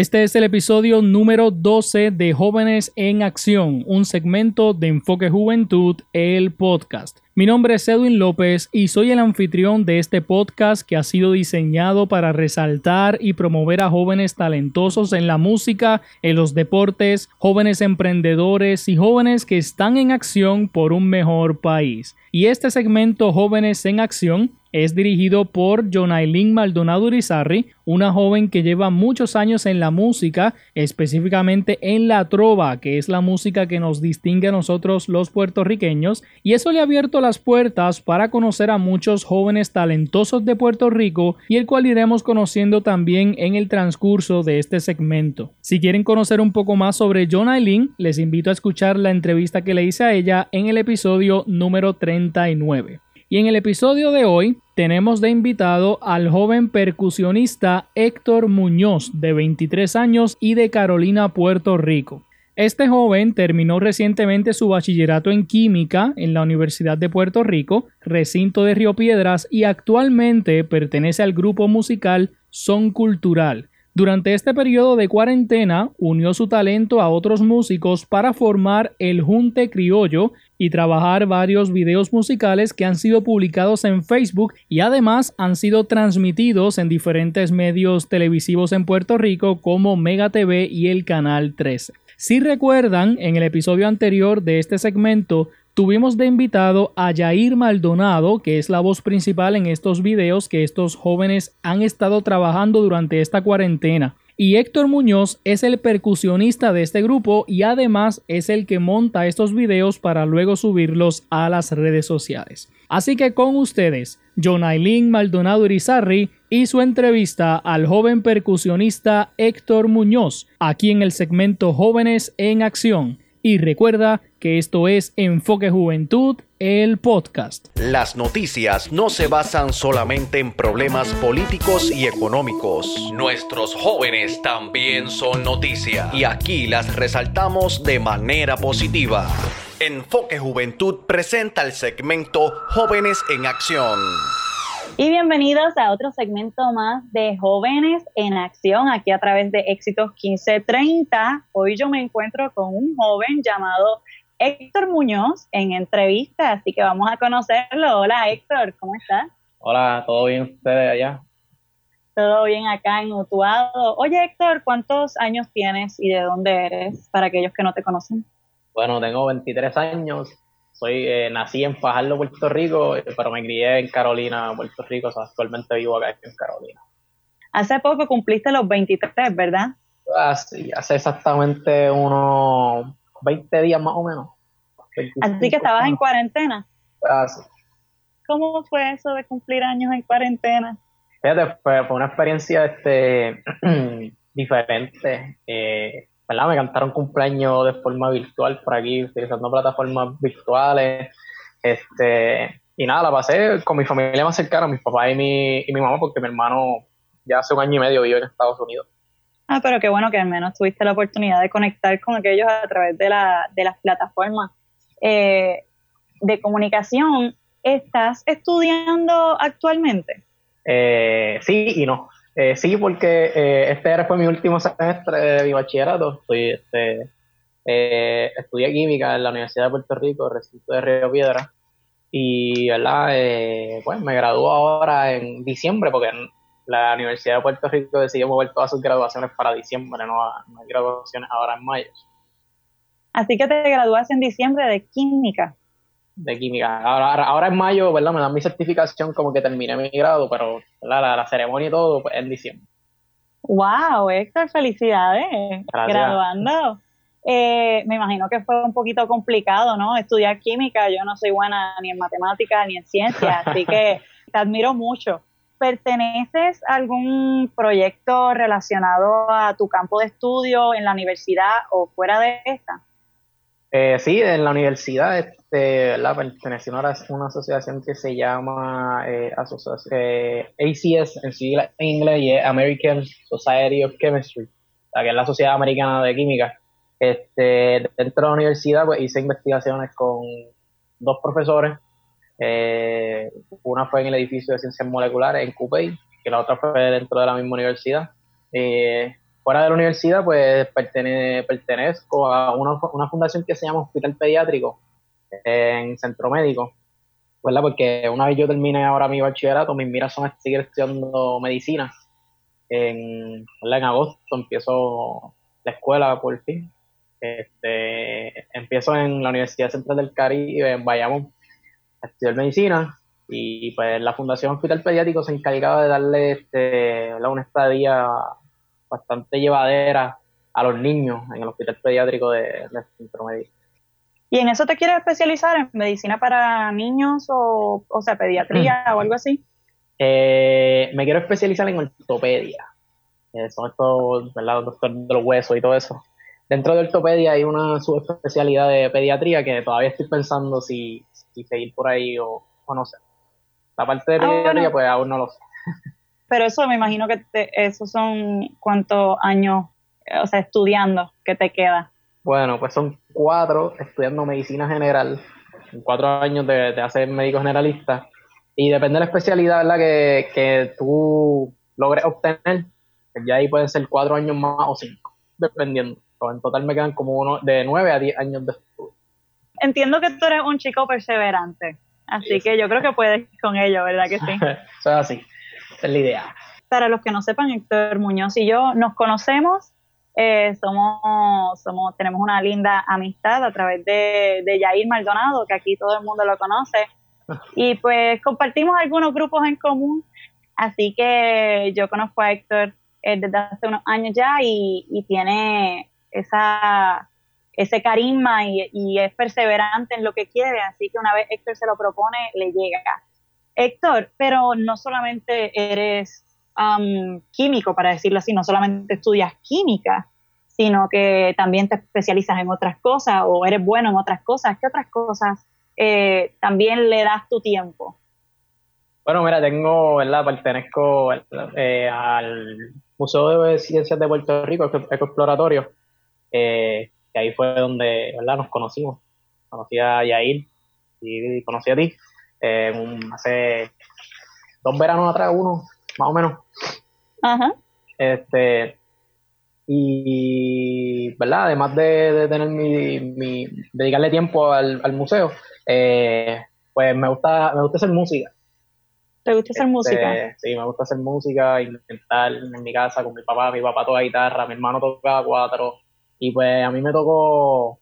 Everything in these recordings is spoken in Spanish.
Este es el episodio número 12 de Jóvenes en Acción, un segmento de Enfoque Juventud, el podcast. Mi nombre es Edwin López y soy el anfitrión de este podcast que ha sido diseñado para resaltar y promover a jóvenes talentosos en la música, en los deportes, jóvenes emprendedores y jóvenes que están en acción por un mejor país. Y este segmento Jóvenes en Acción es dirigido por Jonailin Maldonado Urizarri, una joven que lleva muchos años en la música, específicamente en la trova, que es la música que nos distingue a nosotros los puertorriqueños, y eso le ha abierto las puertas para conocer a muchos jóvenes talentosos de Puerto Rico y el cual iremos conociendo también en el transcurso de este segmento. Si quieren conocer un poco más sobre Jonailin, les invito a escuchar la entrevista que le hice a ella en el episodio número 39. Y en el episodio de hoy tenemos de invitado al joven percusionista Héctor Muñoz, de 23 años y de Carolina, Puerto Rico. Este joven terminó recientemente su bachillerato en química en la Universidad de Puerto Rico, recinto de Río Piedras, y actualmente pertenece al grupo musical Son Cultural. Durante este periodo de cuarentena, unió su talento a otros músicos para formar el Junte Criollo y trabajar varios videos musicales que han sido publicados en Facebook y además han sido transmitidos en diferentes medios televisivos en Puerto Rico como Mega TV y el Canal 13. Si recuerdan, en el episodio anterior de este segmento tuvimos de invitado a Jair Maldonado, que es la voz principal en estos videos que estos jóvenes han estado trabajando durante esta cuarentena. Y Héctor Muñoz es el percusionista de este grupo y además es el que monta estos videos para luego subirlos a las redes sociales. Así que con ustedes, Jonailin Maldonado Irizarri y su entrevista al joven percusionista Héctor Muñoz, aquí en el segmento Jóvenes en Acción. Y recuerda que esto es Enfoque Juventud, el podcast. Las noticias no se basan solamente en problemas políticos y económicos. Nuestros jóvenes también son noticia y aquí las resaltamos de manera positiva. Enfoque Juventud presenta el segmento Jóvenes en Acción. Y bienvenidos a otro segmento más de Jóvenes en Acción, aquí a través de Éxitos 1530. Hoy yo me encuentro con un joven llamado Héctor Muñoz en entrevista, así que vamos a conocerlo. Hola Héctor, ¿cómo estás? Hola, ¿todo bien ustedes allá? Todo bien acá en Utuado. Oye Héctor, ¿cuántos años tienes y de dónde eres para aquellos que no te conocen? Bueno, tengo 23 años, soy eh, nací en Fajardo, Puerto Rico, pero me crié en Carolina, Puerto Rico, o sea, actualmente vivo acá en Carolina. Hace poco cumpliste los 23, ¿verdad? Ah, sí, hace exactamente unos 20 días más o menos. Así que estabas en cuarentena. Ah, sí. ¿Cómo fue eso de cumplir años en cuarentena? Fíjate, fue, fue una experiencia este, diferente. Eh, ¿verdad? Me cantaron cumpleaños de forma virtual por aquí, utilizando plataformas virtuales. Este, y nada, la pasé con mi familia más cercana, mis papás y mi, y mi mamá, porque mi hermano ya hace un año y medio vive en Estados Unidos. Ah, pero qué bueno que al menos tuviste la oportunidad de conectar con aquellos a través de, la, de las plataformas eh, de comunicación. ¿Estás estudiando actualmente? Eh, sí y no. Eh, sí, porque eh, este fue mi último semestre de mi bachillerato. Estoy, este, eh, estudié química en la Universidad de Puerto Rico, recinto de Río Piedra. Y, ¿verdad? Eh, pues me graduó ahora en diciembre, porque la Universidad de Puerto Rico decidió mover todas sus graduaciones para diciembre, no, no hay graduaciones ahora en mayo. Así que te graduaste en diciembre de química de química. Ahora, ahora en mayo, ¿verdad? Me dan mi certificación como que terminé mi grado, pero la, la, ceremonia y todo pues, en diciembre. ¡Wow, Héctor! ¡Felicidades! Graduando. Eh, me imagino que fue un poquito complicado, ¿no? Estudiar química, yo no soy buena ni en matemáticas ni en ciencias, así que te admiro mucho. ¿Perteneces a algún proyecto relacionado a tu campo de estudio en la universidad o fuera de esta? Eh, sí, en la universidad este, la a una asociación que se llama eh, eh ACS en, sigla, en inglés y es American Society of Chemistry, que es la Sociedad Americana de Química. Este, dentro de la universidad pues, hice investigaciones con dos profesores. Eh, una fue en el edificio de ciencias moleculares en CUPEI, que la otra fue dentro de la misma universidad. Eh, fuera de la universidad, pues pertenezco a una, una, fundación que se llama Hospital Pediátrico en Centro Médico, ¿verdad? Porque una vez yo termine ahora mi bachillerato, mis miras son seguir estudiando medicina. En, en agosto empiezo la escuela por fin. Este, empiezo en la Universidad Central del Caribe, en Bayamón, a estudiar medicina y pues la Fundación Hospital Pediátrico se encargaba de darle este, una estadía bastante llevadera a los niños en el Hospital Pediátrico de, de Centro Médico. ¿Y en eso te quieres especializar en medicina para niños o, o sea, pediatría o algo así? Eh, me quiero especializar en ortopedia. Eh, son estos, ¿verdad? Doctor de los huesos y todo eso. Dentro de ortopedia hay una subespecialidad de pediatría que todavía estoy pensando si, si seguir por ahí o, o no sé. La parte de ah, pediatría, pues aún no lo sé. Pero eso me imagino que esos son cuántos años, o sea, estudiando que te queda. Bueno, pues son cuatro estudiando medicina general, cuatro años de, hacer médico generalista. Y depende de la especialidad ¿verdad? Que, que tú logres obtener, pues ya ahí pueden ser cuatro años más o cinco, dependiendo. en total me quedan como uno de nueve a diez años de estudio. Entiendo que tú eres un chico perseverante. Así que yo creo que puedes con ello, ¿verdad que sí? Eso es así, es la idea. Para los que no sepan, Héctor Muñoz y yo nos conocemos, eh, somos, somos, tenemos una linda amistad a través de, de Yair Maldonado, que aquí todo el mundo lo conoce, y pues compartimos algunos grupos en común, así que yo conozco a Héctor eh, desde hace unos años ya y, y tiene esa ese carisma y, es perseverante en lo que quiere, así que una vez Héctor se lo propone, le llega. Héctor, pero no solamente eres um, químico, para decirlo así, no solamente estudias química, sino que también te especializas en otras cosas o eres bueno en otras cosas. ¿Qué otras cosas eh, también le das tu tiempo? Bueno, mira, tengo, ¿verdad? Pertenezco eh, al Museo de Ciencias de Puerto Rico, Ecoexploratorio. Eh, que ahí fue donde ¿verdad? nos conocimos. Conocí a Yair y, conocí a ti eh, hace dos veranos atrás, uno, más o menos. Ajá. Este, y, ¿verdad? Además de, tener mi, dedicarle tiempo al, museo, eh, pues me gusta, me gusta hacer música. ¿Te gusta hacer música? Este, sí, me gusta hacer música, intentar en mi casa con mi papá, mi papá toca guitarra, mi hermano toca cuatro, y pues a mí me tocó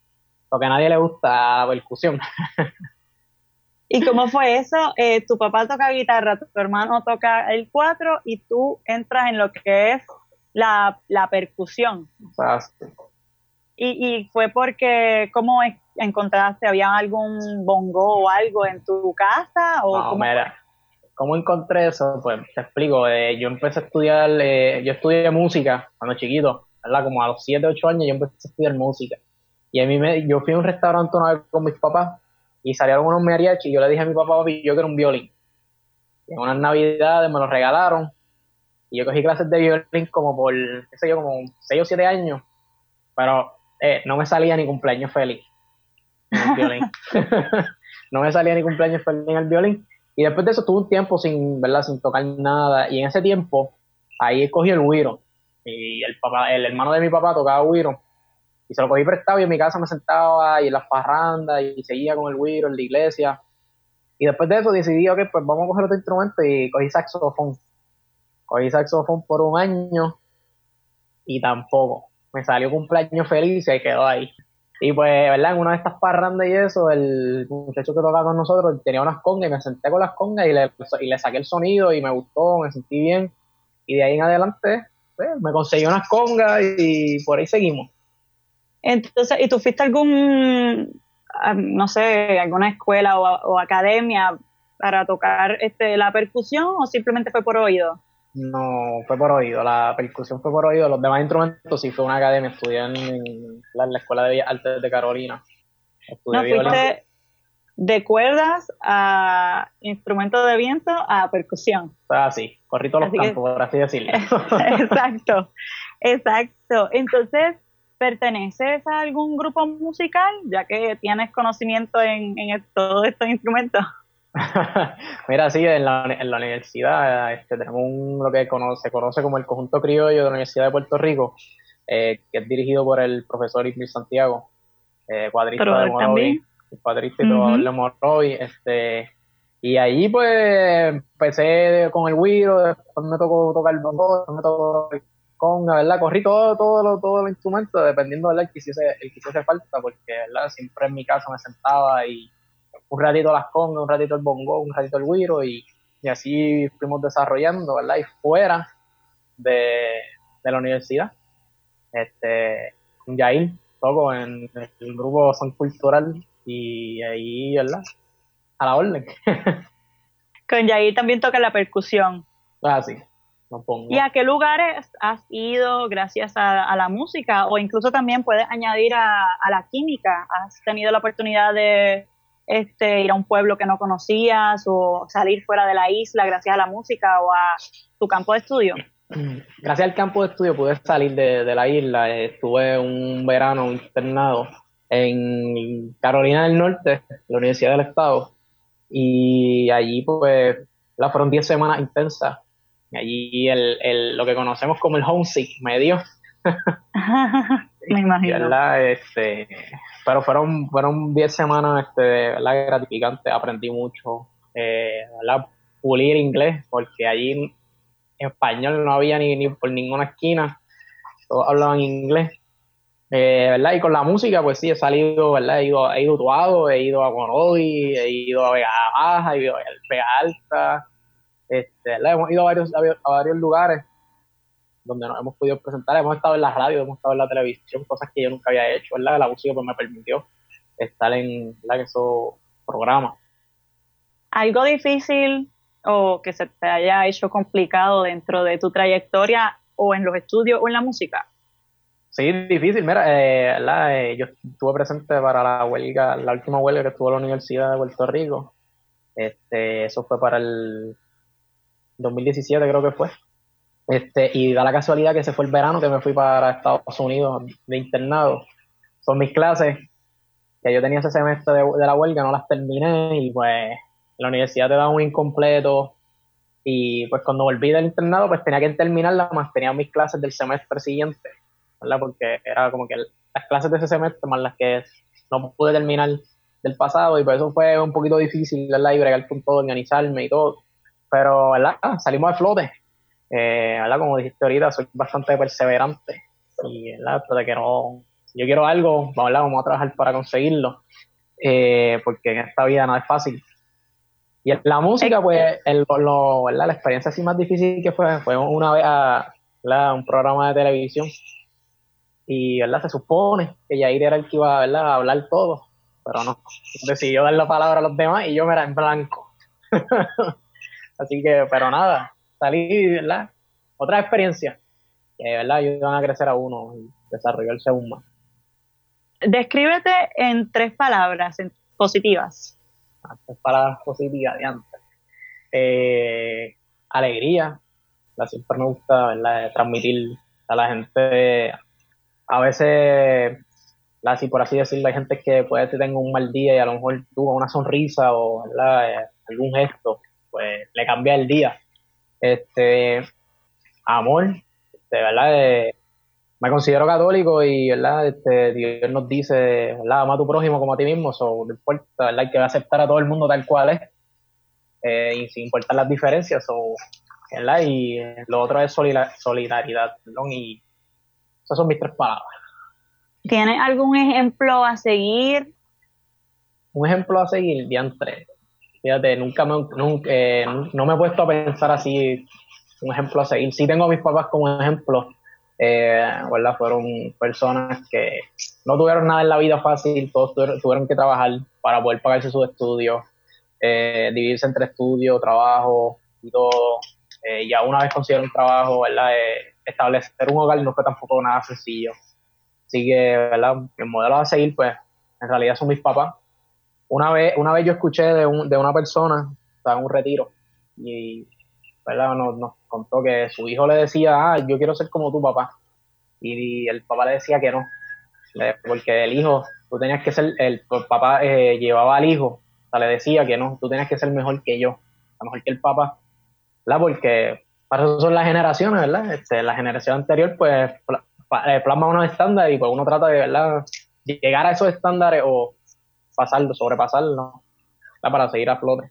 lo que a nadie le gusta, la percusión. ¿Y cómo fue eso? Eh, tu papá toca guitarra, tu hermano toca el cuatro y tú entras en lo que es la, percusión. Y, y fue porque, ¿cómo encontraste? ¿Había algún bongo o algo en tu casa? O no, mira, ¿cómo encontré eso? Pues te explico. Eh, yo empecé a estudiar, eh, yo estudié música cuando chiquito como a los 7, 8 años yo empecé a estudiar música. Y a mí me, yo fui a un restaurante una vez con mis papás y salieron unos mariachis y yo le dije a mi papá, papi, yo quiero un violín. Y en unas navidades me lo regalaron y yo cogí clases de violín como por, qué sé yo, como 6 o 7 años, pero eh, no me salía ni cumpleaños feliz en el violín. no me salía ni cumpleaños feliz en el violín. Y después de eso tuve un tiempo sin, ¿verdad? Sin tocar nada. Y en ese tiempo, ahí cogí el güiro y el papá, el hermano de mi papá tocaba güiro y se lo cogí prestado y en mi casa me sentaba y en las parrandas y seguía con el güiro en la iglesia. Y después de eso decidí, ok, pues vamos a coger otro instrumento y cogí saxofón. Cogí saxofón por un año y tampoco. Me salió cumpleaños feliz y quedó ahí. Y pues, ¿verdad? En una de estas parrandas y eso, el muchacho que tocaba con nosotros tenía unas congas y me senté con las congas y le, y le saqué el sonido y me gustó, me sentí bien. Y de ahí en adelante pues, me conseguí unas congas y por ahí seguimos. Entonces, ¿y tú fuiste a algún, no sé, alguna escuela o, academia para tocar este, la percusión o simplemente fue por oído? No, fue por oído. La percusión fue por oído. Los demás instrumentos sí fue una academia. Estudié en, la, Escuela de Bellas Artes de Carolina. no, fuiste de cuerdas a instrumentos de viento a percusión. Ah, sí corrí todos los campos, por así decirlo. exacto, exacto. Entonces, ¿perteneces a algún grupo musical, ya que tienes conocimiento en, en todos estos instrumentos? Mira, sí, en la, en la universidad este, tenemos un, lo que se conoce como el conjunto criollo de la Universidad de Puerto Rico, que es dirigido por el profesor Ismael Santiago, cuadrista de Morovi, cuadrista y de Morovi, este, y ahí pues empecé con el Wiro, después me tocó tocar el bongo, después me tocó con, ¿verdad? Corrí todo, todo, todo los instrumentos, dependiendo del que hiciese, el que hiciese falta, porque, ¿verdad? Siempre en mi casa me sentaba y un ratito las congas, un ratito el bongo, un ratito el Wiro y, y así fuimos desarrollando, ¿verdad? Y fuera de, de la universidad, este, con Yair, toco en, el grupo Son Cultural y ahí, ¿verdad? a la orden. Con Yair también toca la percusión. Ah, sí. No pongo. ¿Y a qué lugares has ido gracias a, la música? O incluso también puedes añadir a, la química. ¿Has tenido la oportunidad de este, ir a un pueblo que no conocías o salir fuera de la isla gracias a la música o a tu campo de estudio? Gracias al campo de estudio pude salir de, de la isla. Estuve un verano internado en Carolina del Norte, la Universidad del Estado y allí, pues, la fueron 10 semanas intensas. Y allí el, el, lo que conocemos como el homesick me dio. me imagino. Este, pero fueron fueron 10 semanas este, ¿verdad? gratificantes. Aprendí mucho. Eh, Pulir inglés, porque allí en español no había ni, ni por ninguna esquina. Todos hablaban inglés. Eh, ¿verdad? Y con la música, pues sí, he salido, ¿verdad? He ido, he ido a Tuado, he ido a Conodi, he ido a Vega Baja, he ido a Vega Alta, este, Hemos ido a varios, a varios lugares donde nos hemos podido presentar, hemos estado en la radio, hemos estado en la televisión, cosas que yo nunca había hecho, ¿verdad? La música pues me permitió estar en, ¿verdad? esos programas. ¿Algo difícil o que se te haya hecho complicado dentro de tu trayectoria o en los estudios o en la música? Sí, difícil. Mira, eh, eh, yo estuve presente para la huelga, la última huelga que estuvo la Universidad de Puerto Rico. Este, eso fue para el 2017 creo que fue. Este, y da la casualidad que se fue el verano que me fui para Estados Unidos de internado. Son mis clases que yo tenía ese semestre de, de la huelga, no las terminé y pues la universidad te da un incompleto y pues cuando volví del internado pues tenía que terminarla más tenía mis clases del semestre siguiente ¿verdad? Porque era como que las clases de ese semestre más las que no pude terminar del pasado y por eso fue un poquito difícil, ¿verdad? Y bregar con todo, organizarme y todo. Pero, ¿verdad? Ah, salimos de flote. Eh, ¿verdad? Como dijiste ahorita, soy bastante perseverante y, ¿verdad? De que no, yo quiero algo, ¿verdad? Vamos a trabajar para conseguirlo. Eh, porque en esta vida no es fácil. Y la música, pues, el, lo, ¿verdad? la experiencia así más difícil que fue, fue una vez a un programa de televisión y ¿verdad? se supone que Yair era el que iba a hablar todo, pero no, decidió dar la palabra a los demás y yo me era en blanco. Así que, pero nada, salí, ¿verdad? Otra experiencia que, ¿verdad? Ayudan a crecer a uno y desarrollarse aún más. Descríbete en tres palabras positivas. Ah, tres palabras positivas de antes. Eh, alegría, la siempre me gusta, ¿verdad? Transmitir a la gente a veces, así por así decirlo, hay gente que puede tener un mal día y a lo mejor tuvo una sonrisa o eh, algún gesto, pues le cambia el día. Este, amor, de verdad, eh, me considero católico y verdad este, Dios nos dice verdad ama a tu prójimo como a ti mismo so, no importa verdad hay que aceptar a todo el mundo tal cual es eh, y sin importar las diferencias o verdad y lo otro es solidaridad perdón, y esas son mis tres palabras. ¿Tienes algún ejemplo a seguir? Un ejemplo a seguir, diantre. Fíjate, nunca me, nunca, eh, no me he puesto a pensar así un ejemplo a seguir. Sí tengo a mis papás como ejemplo, eh, ¿verdad? Fueron personas que no tuvieron nada en la vida fácil, todos tuvieron, que trabajar para poder pagarse sus estudios, eh, dividirse entre estudio, trabajo y todo. Eh, ya una vez consiguieron trabajo, ¿verdad? Establecer un hogar no fue tampoco nada sencillo. Así que, ¿verdad? El modelo a seguir, pues, en realidad son mis papás. Una vez, una vez yo escuché de, un, de una persona, estaba en un retiro, y, ¿verdad? Nos, contó que su hijo le decía, ah, yo quiero ser como tu papá. Y, el papá le decía que no, porque el hijo, tú tenías que ser, el, papá eh, llevaba al hijo, o sea, le decía que no, tú tenías que ser mejor que yo, mejor que el papá, ¿verdad? Porque para eso son las generaciones, ¿verdad? Este, la generación anterior, pues, eh, plasma unos estándares y pues uno trata de verdad llegar a esos estándares o pasarlo, sobrepasarlo, para seguir a flote.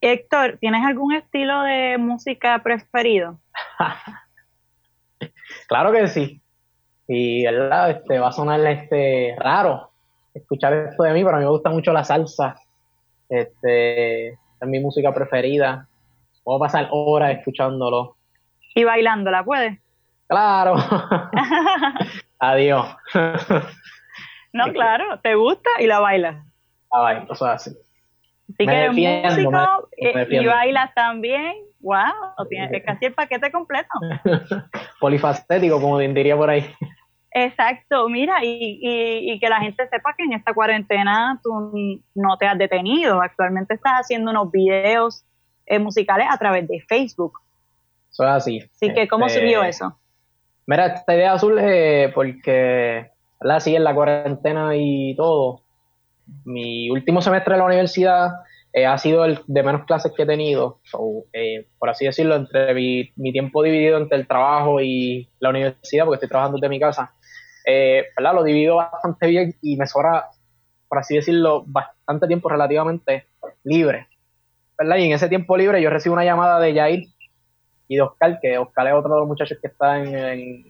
Héctor, ¿tienes algún estilo de música preferido? claro que sí. Y verdad, este va a sonar este raro escuchar esto de mí, pero a mí me gusta mucho la salsa. Este es mi música preferida. Puedo pasar horas escuchándolo. ¿Y bailándola puedes? Claro. Adiós. no, claro, te gusta y la bailas. La bailo, eso es así. Así que eres músico eh, y bailas también. ¡Wow! es casi el paquete completo. Polifacético, como diría por ahí. Exacto, mira, y, y, que la gente sepa que en esta cuarentena tú no te has detenido. Actualmente estás haciendo unos videos eh, musicales a través de Facebook. Eso es así. Así que, ¿cómo este, surgió eso? Mira, esta idea surge porque, ¿verdad? Sí, en la cuarentena y todo. Mi último semestre de la universidad eh, ha sido el de menos clases que he tenido. Eh, por así decirlo, entre mi, tiempo dividido entre el trabajo y la universidad, porque estoy trabajando desde mi casa, eh, ¿verdad? Lo divido bastante bien y me sobra, por así decirlo, bastante tiempo relativamente libre. Y en ese tiempo libre yo recibo una llamada de Jair y de Oscar, que Oscar es otro de los muchachos que está en,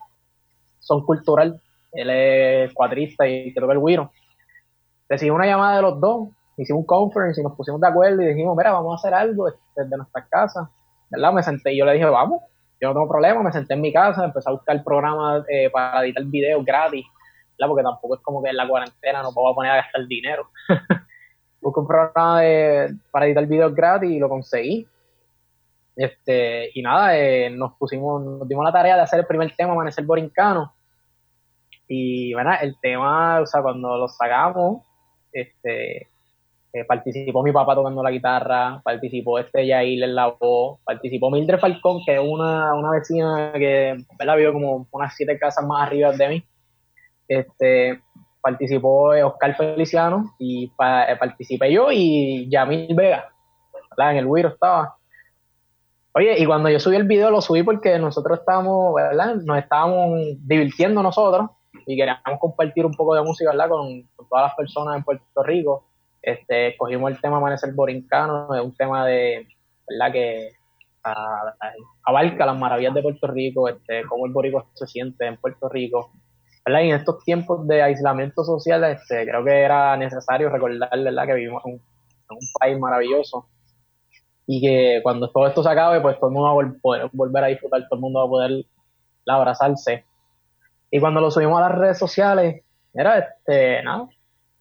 Son Cultural, él es cuatrista y creo que el Wiro. Recibí una llamada de los dos, hicimos un conference y nos pusimos de acuerdo y dijimos, mira, vamos a hacer algo desde nuestras casas, ¿verdad? Me senté y yo le dije, vamos, yo no tengo problema, me senté en mi casa, empecé a buscar programas eh, para editar videos gratis, ¿verdad? Porque tampoco es como que en la cuarentena no puedo poner a gastar dinero. Busqué un programa para editar videos gratis y lo conseguí. Este, y nada, eh, nos pusimos, nos dimos la tarea de hacer el primer tema, Amanecer Borincano. Y bueno, el tema, o sea, cuando lo sacamos, este, eh, participó mi papá tocando la guitarra, participó este Yair en la voz, participó Mildred Falcón, que es una, una vecina que ¿verdad? vive como unas siete casas más arriba de mí. Este, participó Oscar Feliciano y eh, participé yo y Yamil Vega. En el Wiro estaba. Oye, y cuando yo subí el video lo subí porque nosotros estábamos, ¿verdad? Nos estábamos divirtiendo nosotros y queríamos compartir un poco de música, ¿verdad? Con, todas las personas en Puerto Rico. Este, cogimos el tema Amanecer Borincano, es un tema de, ¿verdad? Que abarca las maravillas de Puerto Rico, este, cómo el borico se siente en Puerto Rico. Y en estos tiempos de aislamiento social, este, creo que era necesario recordar. Que vivimos en un país maravilloso y que cuando todo esto se acabe, pues todo el mundo va a poder volver a disfrutar, todo el mundo va a poder abrazarse. Y cuando lo subimos a las redes sociales, era este.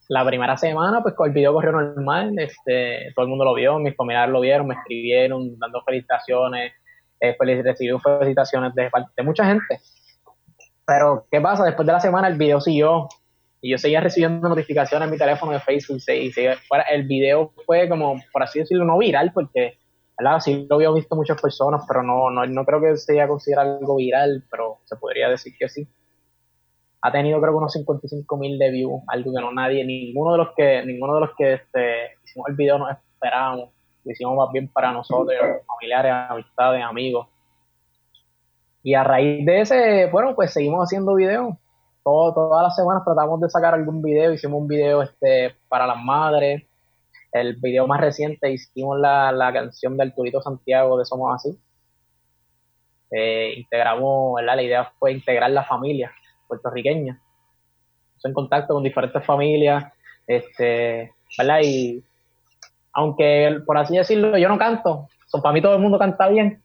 La primera semana, pues el video corrió normal, este, todo el mundo lo vio, mis familiares lo vieron, me escribieron dando felicitaciones, eh, recibí felicitaciones de de mucha gente. Pero, ¿qué pasa? Después de la semana el video siguió y yo seguía recibiendo notificaciones en mi teléfono de Facebook y el video fue como, por así decirlo, no viral, porque ¿verdad? sí lo había visto muchas personas, pero no, no, no creo que se haya considerado algo viral, pero se podría decir que sí. Ha tenido creo que unos 55 mil de views, algo que no nadie, ninguno de los que, ninguno de los que este, hicimos el video nos esperábamos, lo hicimos más bien para nosotros, familiares, amistades, amigos. Y a raíz de ese, bueno, pues seguimos haciendo videos todas las semanas tratamos de sacar algún video, hicimos un video este, para las madres, el video más reciente hicimos la, la canción del Turito Santiago de Somos Así. Eh, integramos, ¿verdad? La idea fue integrar la familia puertorriqueña. Estoy en contacto con diferentes familias, este, ¿verdad? Y aunque, por así decirlo, yo no canto, son, para mí todo el mundo canta bien,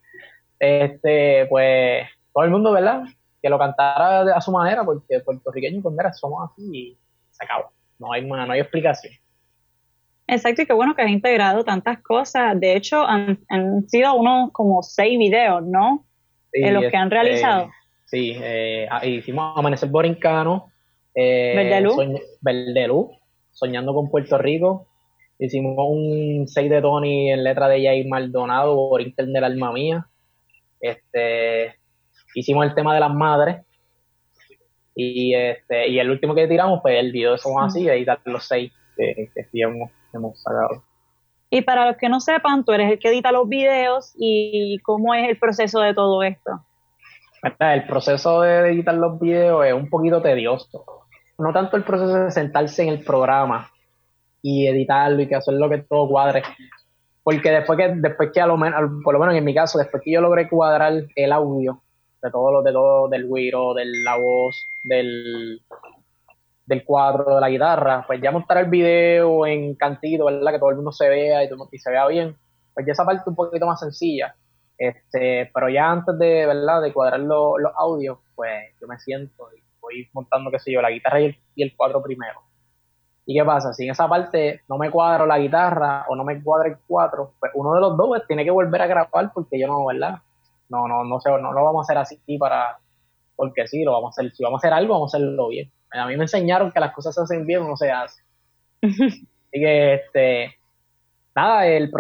este, pues todo el mundo, ¿verdad? que lo cantara a su manera, porque puertorriqueños, pues mira, somos así y se acabó. No hay, no hay explicación. Exacto, y qué bueno que has integrado tantas cosas. De hecho, han, sido unos como seis videos, ¿no? Sí, en los que han este, realizado. sí, eh, ah, hicimos Amanecer Borincano, eh, Verde Luz, Soñando con Puerto Rico. Hicimos un 6 de Tony en letra de Jair Maldonado, por internet del alma mía. Este, hicimos el tema de las madres y este y el último que tiramos pues el video de Somos Así y ahí los seis que, que hemos, sacado. Y para los que no sepan, tú eres el que edita los videos y cómo es el proceso de todo esto. El proceso de editar los videos es un poquito tedioso. No tanto el proceso de sentarse en el programa y editarlo y que hacerlo que todo cuadre. Porque después que, después que a lo menos, por lo menos en mi caso, después que yo logré cuadrar el audio de todo lo de todo, del guiro, de la voz, del, del cuadro, de la guitarra, pues ya montar el video en cantito, ¿verdad? Que todo el mundo se vea y, y se vea bien, pues ya esa parte un poquito más sencilla. Este, pero ya antes de, ¿verdad? De cuadrar los audios, pues yo me siento y voy montando, qué sé yo, la guitarra y el, y el cuadro primero. ¿Y qué pasa? Si en esa parte no me cuadro la guitarra o no me cuadra el cuatro, pues uno de los dos pues, tiene que volver a grabar porque yo no, ¿verdad? No, no, no sé, no lo vamos a hacer así para, porque sí, lo vamos a hacer, si vamos a hacer algo, vamos a hacerlo bien. A mí me enseñaron que las cosas se hacen bien o no se hacen. Así que, este, nada, el,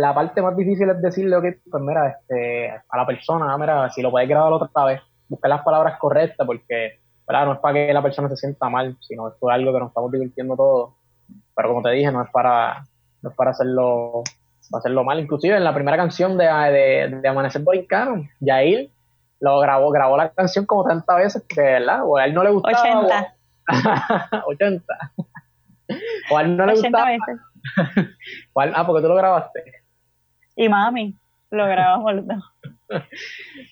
la parte más difícil es decirle, que pues mira, este, a la persona, mira, si lo puedes grabar otra vez, buscar las palabras correctas, porque, ¿verdad? No es para que la persona se sienta mal, sino es por algo que nos estamos divirtiendo todos. Pero como te dije, no es para, no es para hacerlo, hacerlo mal. Inclusive en la primera canción de, de, de Amanecer Borincano, Yair lo grabó, grabó la canción como tantas veces que, ¿verdad? O a él no le gustaba. 80. 80. O a él no le 80 gustaba. veces. ah, porque tú lo grabaste. Y mami, lo grabamos los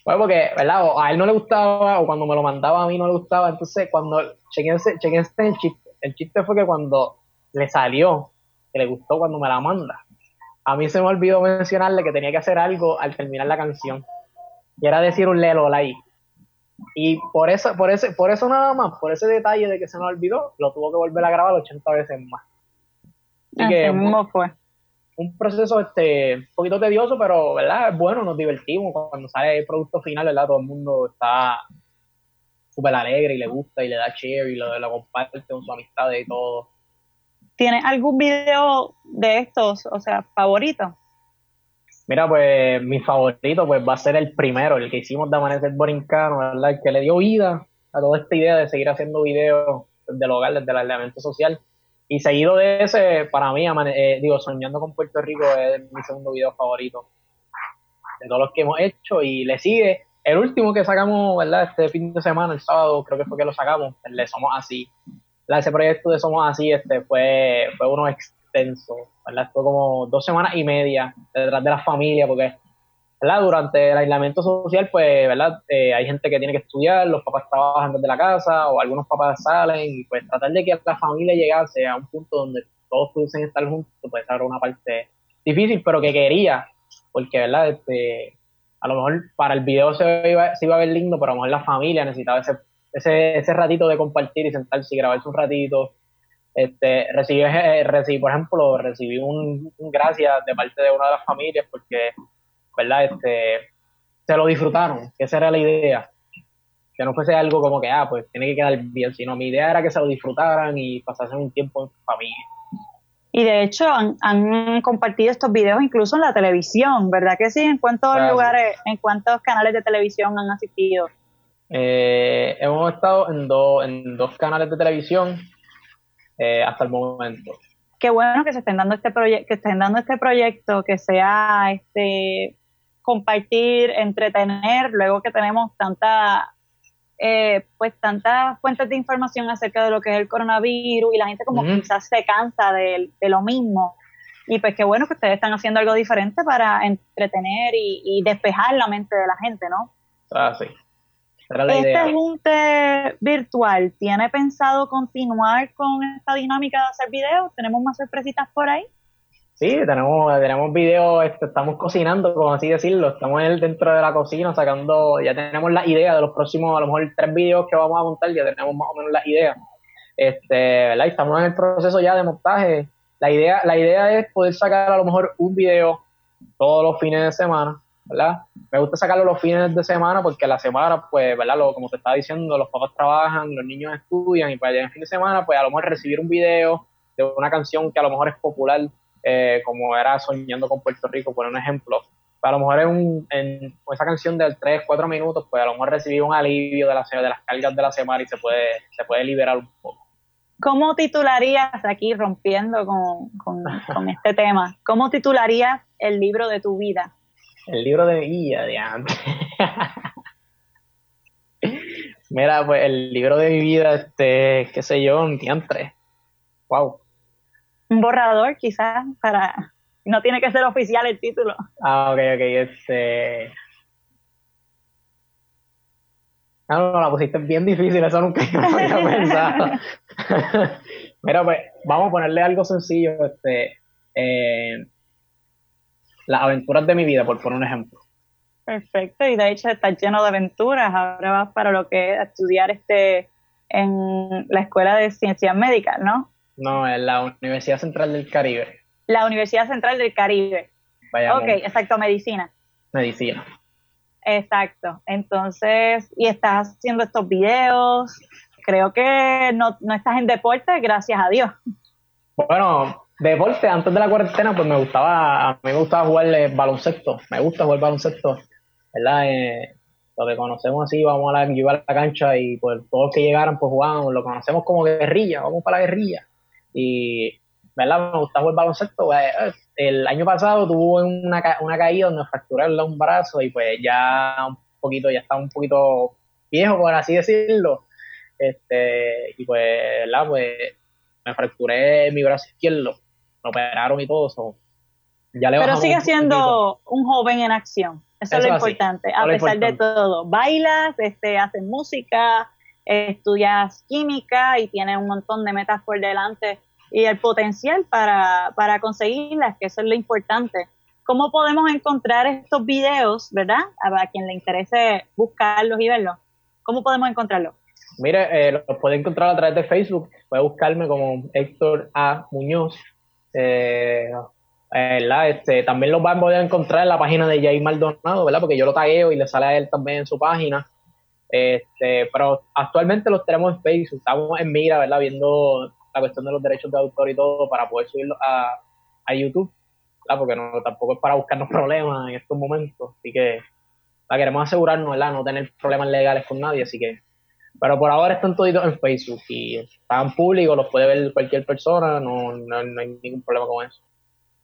Bueno, porque, ¿verdad? O a él no le gustaba, o cuando me lo mandaba a mí no le gustaba. Entonces, cuando, chequense, chequense el chiste. El chiste fue que cuando le salió, que le gustó cuando me la manda, a mí se me olvidó mencionarle que tenía que hacer algo al terminar la canción. Y era decir un lelo ahí. Y por eso, por ese, por eso nada más, por ese detalle de que se me olvidó, lo tuvo que volver a grabar 80 veces más. Así que, mismo fue. Un proceso este, un poquito tedioso, pero ¿verdad? es bueno, nos divertimos. Cuando sale el producto final, ¿verdad? Todo el mundo está súper alegre y le gusta y le da cheer y lo, lo comparte con su amistad y todo. ¿Tienes algún video de estos, o sea, favorito? Mira, pues mi favorito pues va a ser el primero, el que hicimos de Amanecer Borincano, ¿verdad? El que le dio vida a toda esta idea de seguir haciendo videos desde el hogar, desde el elemento social. Y seguido de ese, para mí, eh, digo, Soñando con Puerto Rico es mi segundo video favorito de todos los que hemos hecho. Y le sigue el último que sacamos, ¿verdad? Este fin de semana, el sábado, creo que fue que lo sacamos, el de Somos Así. Ese proyecto de Somos Así este, fue, fue uno extenso, ¿verdad? Fue como dos semanas y media detrás de la familia, porque ¿verdad? Durante el aislamiento social, pues, ¿verdad? Eh, hay gente que tiene que estudiar, los papás trabajan desde la casa, o algunos papás salen, y pues tratar de que la familia llegase a un punto donde todos pudiesen estar juntos, pues era una parte difícil, pero que quería, porque, ¿verdad? Este, a lo mejor para el video se iba, se iba a ver lindo, pero a lo mejor la familia necesitaba ese, ese, ratito de compartir y sentarse y grabarse un ratito. Este, recibí, eh, recibí, por ejemplo, recibí un gracias de parte de una de las familias porque ¿verdad? Este, se lo disfrutaron, que esa era la idea. Que no fuese algo como que, ah, pues tiene que quedar bien, sino mi idea era que se lo disfrutaran y pasasen un tiempo en familia. Y de hecho han, compartido estos videos incluso en la televisión, ¿verdad que sí? ¿En cuántos lugares, en cuántos canales de televisión han asistido? Eh, hemos estado en, en dos canales de televisión eh, hasta el momento qué bueno que se estén dando este proyecto, que estén dando este proyecto, que sea este compartir, entretener, luego que tenemos tanta eh, pues tantas fuentes de información acerca de lo que es el coronavirus y la gente como quizás se cansa de, lo mismo. Y pues qué bueno que ustedes están haciendo algo diferente para entretener y, despejar la mente de la gente, ¿no? Ah, sí. este junte virtual, ¿tiene pensado continuar con esta dinámica de hacer videos? ¿Tenemos más sorpresitas por ahí? Sí, tenemos, tenemos videos, este, estamos cocinando, como así decirlo, estamos dentro de la cocina sacando, ya tenemos la idea de los próximos, a lo mejor tres videos que vamos a montar, ya tenemos más o menos la idea. Este, ¿verdad? estamos en el proceso ya de montaje. La idea, la idea es poder sacar a lo mejor un video todos los fines de semana, ¿verdad? Me gusta sacarlo los fines de semana porque la semana, pues, ¿verdad? Lo, como te estaba diciendo, los papás trabajan, los niños estudian y para allá en fin de semana, pues a lo mejor recibir un video de una canción que a lo mejor es popular eh, como era Soñando con Puerto Rico, por un ejemplo, a lo mejor en, en esa canción de 3, 4 minutos, pues a lo mejor recibir un alivio de, la, de las cargas de la semana y se puede, se puede liberar un poco. ¿Cómo titularías aquí, rompiendo con, con, este tema, cómo titularías el libro de tu vida? El libro de mi vida, de antes. Mira, pues el libro de mi vida, este, qué sé yo, un diantre. Wow. Un borrador, quizás, para. No tiene que ser oficial el título. Ah, ok, ok. Este. Ah, no, la pusiste bien difícil, eso nunca yo había pensado. Mira, pues, vamos a ponerle algo sencillo, este. Eh, las aventuras de mi vida, por poner un ejemplo. Perfecto, y de hecho está lleno de aventuras. Ahora vas para lo que es estudiar este en la Escuela de Ciencias Médicas, ¿no? No, en la Universidad Central del Caribe. La Universidad Central del Caribe. Vaya, ok, exacto, medicina. Medicina. Exacto. Entonces, y estás haciendo estos videos. Creo que no, no estás en deporte, gracias a Dios. Bueno, deporte, antes de la cuarentena, pues me gustaba, a mí me gustaba jugar baloncesto. Me gusta jugar baloncesto. ¿verdad? Eh, lo que conocemos así, vamos a la, a la cancha y pues todos los que llegaran pues jugábamos, lo conocemos como guerrilla, vamos para la guerrilla. Y, ¿verdad? Me gusta jugar baloncesto. Pues, eh, el año pasado tuve una, una caída donde fracturé un brazo y pues ya un poquito, ya estaba un poquito viejo, por así decirlo. Este, y pues, ¿verdad? Pues me fracturé mi brazo izquierdo, me operaron y todo eso. Ya le Pero sigue siendo un joven en acción. Eso, es lo importante, a pesar de todo. Bailas, este, haces música, estudias química y tienes un montón de metas por delante y el potencial para, para conseguirlas, que eso es lo importante. ¿Cómo podemos encontrar estos videos, verdad? A quien le interese buscarlos y verlos. ¿Cómo podemos encontrarlos? Mire, eh, los puede encontrar a través de Facebook. Puede buscarme como Héctor A. Muñoz. Eh, este, también los van a poder encontrar en la página de Jay Maldonado, ¿verdad? Porque yo lo tagueo y le sale a él también en su página. Este, pero actualmente los tenemos en Facebook, estamos en mira, ¿verdad? Viendo la cuestión de los derechos de autor y todo para poder subirlo a, a YouTube, ¿verdad? Porque no, tampoco es para buscarnos problemas en estos momentos. Así que la queremos asegurarnos, ¿verdad? No tener problemas legales con nadie, así que. Pero por ahora están todos en Facebook y están públicos, los puede ver cualquier persona, no, no, no hay ningún problema con eso.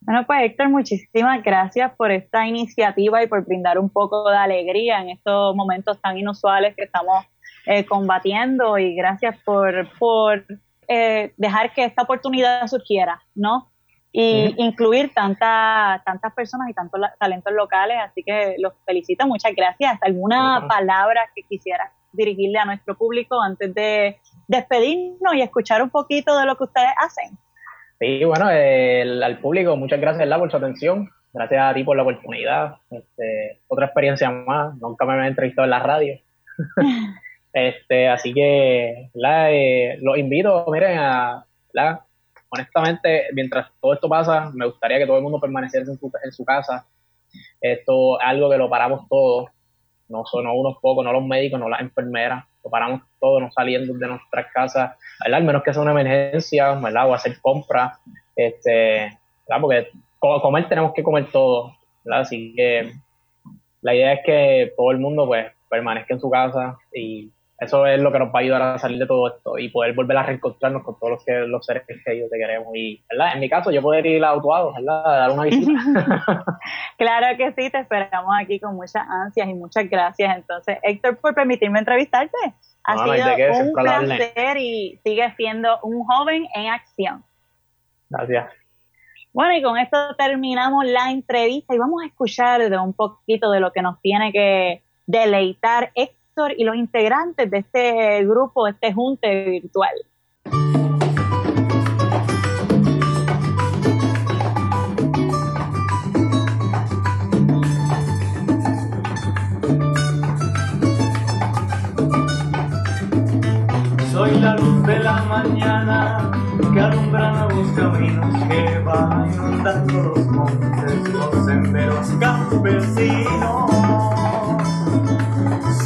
Bueno, pues Héctor, muchísimas gracias por esta iniciativa y por brindar un poco de alegría en estos momentos tan inusuales que estamos eh, combatiendo y gracias por, por eh, dejar que esta oportunidad surgiera, ¿no? Y incluir tantas tantas personas y tantos talentos locales, así que los felicito, muchas gracias. ¿Alguna palabra que quisiera dirigirle a nuestro público antes de despedirnos y escuchar un poquito de lo que ustedes hacen? Sí, bueno, al público, muchas gracias por su atención. Gracias a ti por la oportunidad. Este, otra experiencia más. Nunca me había entrevistado en la radio. este, así que la, eh, los invito, miren, a, la, honestamente, mientras todo esto pasa, me gustaría que todo el mundo permaneciera en su, en su casa. Esto es algo que lo paramos todos, no son unos pocos, no los médicos, no las enfermeras paramos todo, no saliendo de nuestras casas, ¿verdad? Al menos que sea una emergencia, ¿verdad? O hacer compras, este, ¿verdad? Porque comer tenemos que comer todo, ¿verdad? Así que la idea es que todo el mundo, pues, permanezca en su casa y eso es lo que nos va a ayudar a salir de todo esto y poder volver a reencontrarnos con todos los, que, los seres que te queremos. Y, ¿verdad? En mi caso, yo poder ir a Autuado, ¿verdad? A dar una visita. claro que sí, te esperamos aquí con muchas ansias y muchas gracias. Entonces, Héctor, por permitirme entrevistarte. Ha sido un placer y sigue siendo un joven en acción. Gracias. Bueno, y con esto terminamos la entrevista y vamos a escuchar de un poquito de lo que nos tiene que deleitar Héctor y los integrantes de este grupo, este junte virtual. Soy la luz de la mañana que alumbra los caminos que van inundando los montes, los senderos campesinos.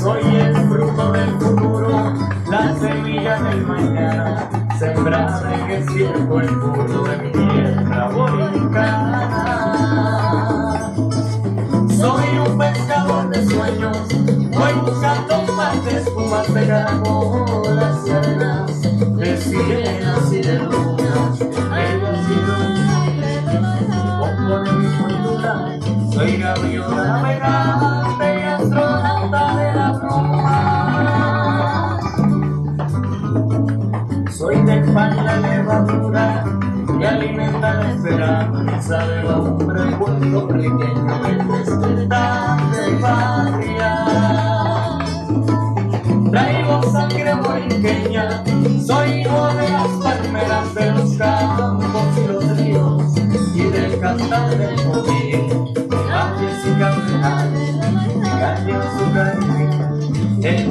Soy el fruto del futuro, la semilla del mañana, sembrada en el cielo, el puro de mi tierra boliviana. Soy un pescador de sueños, voy buscando más de espumas de caracolas puertorriqueño del despertar de patria. Traigo sangre morinqueña, soy hijo de las palmeras de los campos y los ríos y del cantar del coquín, valles y cardenales, calle azúcar y piña, en